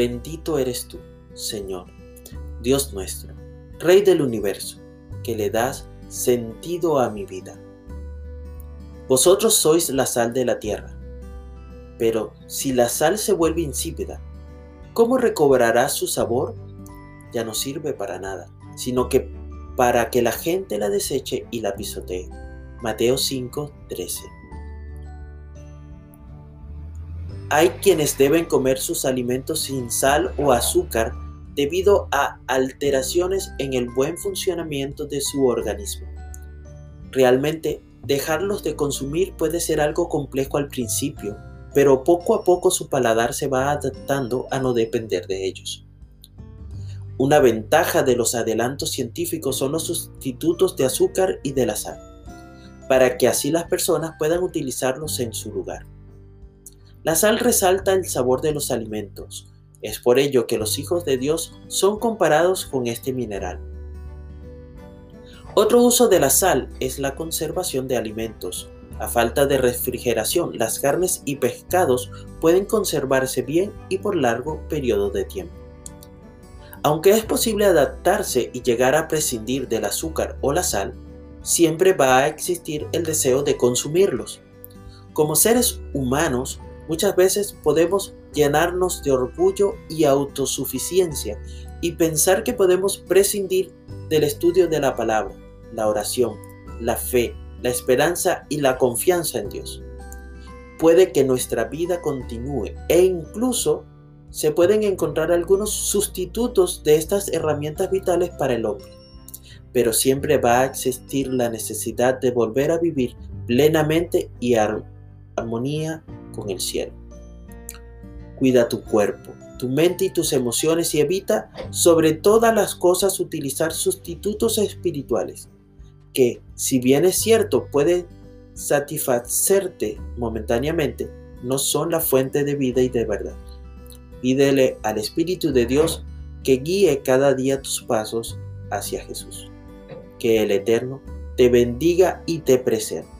Bendito eres tú, Señor, Dios nuestro, Rey del universo, que le das sentido a mi vida. Vosotros sois la sal de la tierra, pero si la sal se vuelve insípida, ¿cómo recobrará su sabor? Ya no sirve para nada, sino que para que la gente la deseche y la pisotee. Mateo 5, 13. Hay quienes deben comer sus alimentos sin sal o azúcar debido a alteraciones en el buen funcionamiento de su organismo. Realmente, dejarlos de consumir puede ser algo complejo al principio, pero poco a poco su paladar se va adaptando a no depender de ellos. Una ventaja de los adelantos científicos son los sustitutos de azúcar y de la sal, para que así las personas puedan utilizarlos en su lugar. La sal resalta el sabor de los alimentos, es por ello que los hijos de Dios son comparados con este mineral. Otro uso de la sal es la conservación de alimentos. A falta de refrigeración, las carnes y pescados pueden conservarse bien y por largo periodo de tiempo. Aunque es posible adaptarse y llegar a prescindir del azúcar o la sal, siempre va a existir el deseo de consumirlos. Como seres humanos, muchas veces podemos llenarnos de orgullo y autosuficiencia y pensar que podemos prescindir del estudio de la palabra, la oración, la fe, la esperanza y la confianza en Dios. Puede que nuestra vida continúe e incluso se pueden encontrar algunos sustitutos de estas herramientas vitales para el hombre, pero siempre va a existir la necesidad de volver a vivir plenamente y armonía con el cielo. Cuida tu cuerpo, tu mente y tus emociones y evita sobre todas las cosas utilizar sustitutos espirituales, que si bien es cierto pueden satisfacerte momentáneamente, no son la fuente de vida y de verdad. Pídele al Espíritu de Dios que guíe cada día tus pasos hacia Jesús. Que el Eterno te bendiga y te preserve.